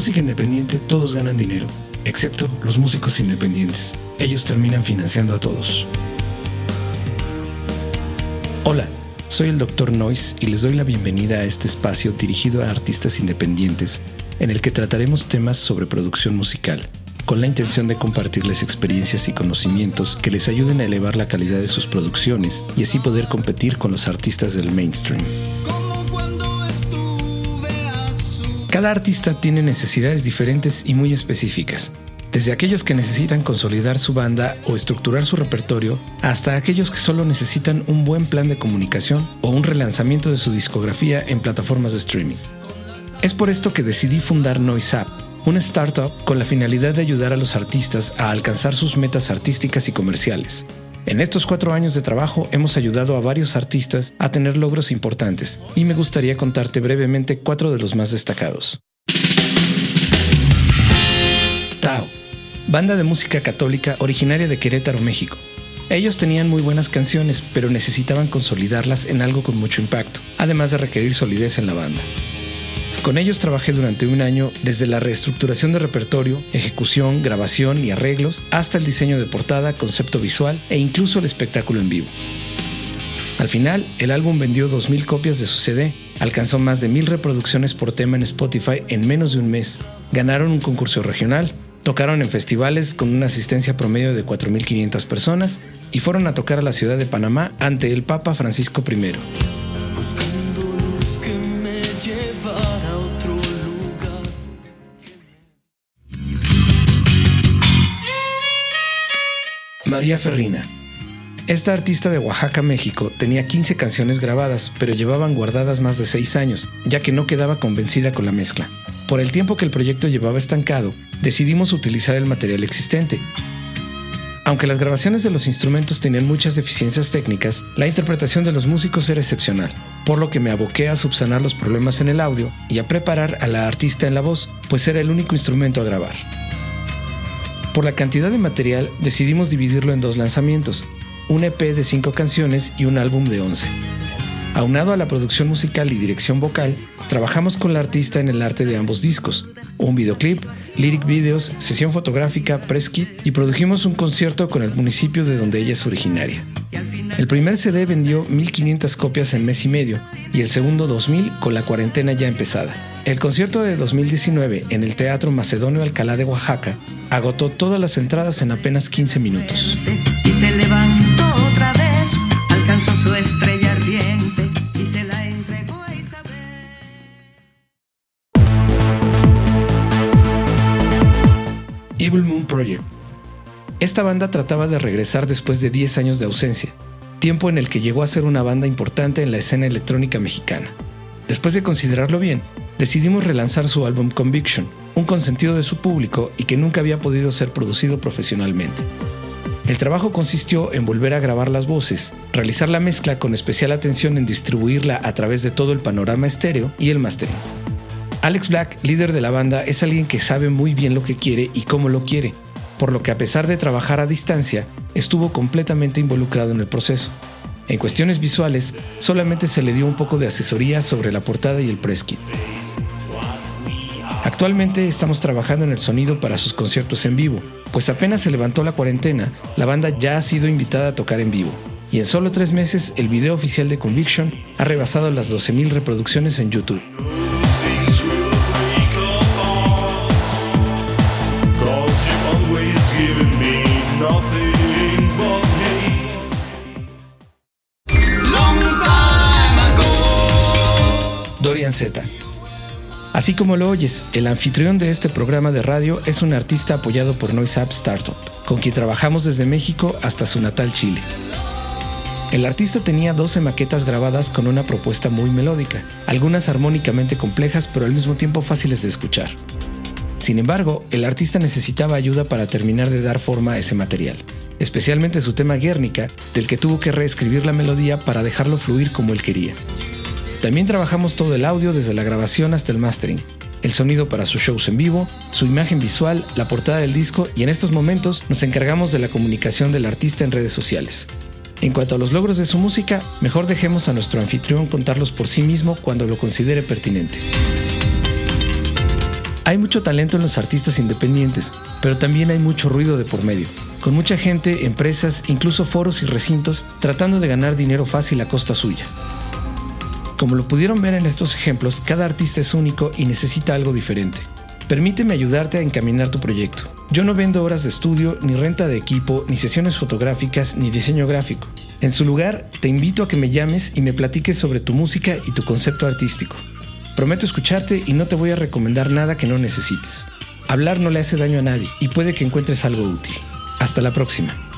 música independiente todos ganan dinero, excepto los músicos independientes. Ellos terminan financiando a todos. Hola, soy el Dr. Noise y les doy la bienvenida a este espacio dirigido a artistas independientes en el que trataremos temas sobre producción musical, con la intención de compartirles experiencias y conocimientos que les ayuden a elevar la calidad de sus producciones y así poder competir con los artistas del mainstream. Cada artista tiene necesidades diferentes y muy específicas, desde aquellos que necesitan consolidar su banda o estructurar su repertorio, hasta aquellos que solo necesitan un buen plan de comunicación o un relanzamiento de su discografía en plataformas de streaming. Es por esto que decidí fundar NoiseApp, una startup con la finalidad de ayudar a los artistas a alcanzar sus metas artísticas y comerciales. En estos cuatro años de trabajo hemos ayudado a varios artistas a tener logros importantes y me gustaría contarte brevemente cuatro de los más destacados. Tao, banda de música católica originaria de Querétaro, México. Ellos tenían muy buenas canciones, pero necesitaban consolidarlas en algo con mucho impacto, además de requerir solidez en la banda. Con ellos trabajé durante un año desde la reestructuración de repertorio, ejecución, grabación y arreglos, hasta el diseño de portada, concepto visual e incluso el espectáculo en vivo. Al final, el álbum vendió 2.000 copias de su CD, alcanzó más de 1.000 reproducciones por tema en Spotify en menos de un mes, ganaron un concurso regional, tocaron en festivales con una asistencia promedio de 4.500 personas y fueron a tocar a la ciudad de Panamá ante el Papa Francisco I. María Ferrina. Esta artista de Oaxaca, México, tenía 15 canciones grabadas, pero llevaban guardadas más de 6 años, ya que no quedaba convencida con la mezcla. Por el tiempo que el proyecto llevaba estancado, decidimos utilizar el material existente. Aunque las grabaciones de los instrumentos tenían muchas deficiencias técnicas, la interpretación de los músicos era excepcional, por lo que me aboqué a subsanar los problemas en el audio y a preparar a la artista en la voz, pues era el único instrumento a grabar. Por la cantidad de material decidimos dividirlo en dos lanzamientos, un EP de 5 canciones y un álbum de 11. Aunado a la producción musical y dirección vocal, trabajamos con la artista en el arte de ambos discos, un videoclip, lyric videos, sesión fotográfica, press kit y produjimos un concierto con el municipio de donde ella es originaria. El primer CD vendió 1500 copias en mes y medio y el segundo 2000 con la cuarentena ya empezada. El concierto de 2019 en el Teatro Macedonio Alcalá de Oaxaca agotó todas las entradas en apenas 15 minutos. Y se levantó otra vez, alcanzó su estrella Evil Moon Project. Esta banda trataba de regresar después de 10 años de ausencia, tiempo en el que llegó a ser una banda importante en la escena electrónica mexicana. Después de considerarlo bien, decidimos relanzar su álbum Conviction, un consentido de su público y que nunca había podido ser producido profesionalmente. El trabajo consistió en volver a grabar las voces, realizar la mezcla con especial atención en distribuirla a través de todo el panorama estéreo y el mastering. Alex Black, líder de la banda, es alguien que sabe muy bien lo que quiere y cómo lo quiere, por lo que a pesar de trabajar a distancia, estuvo completamente involucrado en el proceso. En cuestiones visuales, solamente se le dio un poco de asesoría sobre la portada y el press. Actualmente estamos trabajando en el sonido para sus conciertos en vivo, pues apenas se levantó la cuarentena, la banda ya ha sido invitada a tocar en vivo. Y en solo tres meses, el video oficial de Conviction ha rebasado las 12.000 reproducciones en YouTube. Dorian Z. Así como lo oyes, el anfitrión de este programa de radio es un artista apoyado por Noise App Startup, con quien trabajamos desde México hasta su natal Chile. El artista tenía 12 maquetas grabadas con una propuesta muy melódica, algunas armónicamente complejas pero al mismo tiempo fáciles de escuchar. Sin embargo, el artista necesitaba ayuda para terminar de dar forma a ese material, especialmente su tema Guernica, del que tuvo que reescribir la melodía para dejarlo fluir como él quería. También trabajamos todo el audio desde la grabación hasta el mastering, el sonido para sus shows en vivo, su imagen visual, la portada del disco y en estos momentos nos encargamos de la comunicación del artista en redes sociales. En cuanto a los logros de su música, mejor dejemos a nuestro anfitrión contarlos por sí mismo cuando lo considere pertinente. Hay mucho talento en los artistas independientes, pero también hay mucho ruido de por medio, con mucha gente, empresas, incluso foros y recintos tratando de ganar dinero fácil a costa suya. Como lo pudieron ver en estos ejemplos, cada artista es único y necesita algo diferente. Permíteme ayudarte a encaminar tu proyecto. Yo no vendo horas de estudio, ni renta de equipo, ni sesiones fotográficas, ni diseño gráfico. En su lugar, te invito a que me llames y me platiques sobre tu música y tu concepto artístico. Prometo escucharte y no te voy a recomendar nada que no necesites. Hablar no le hace daño a nadie y puede que encuentres algo útil. Hasta la próxima.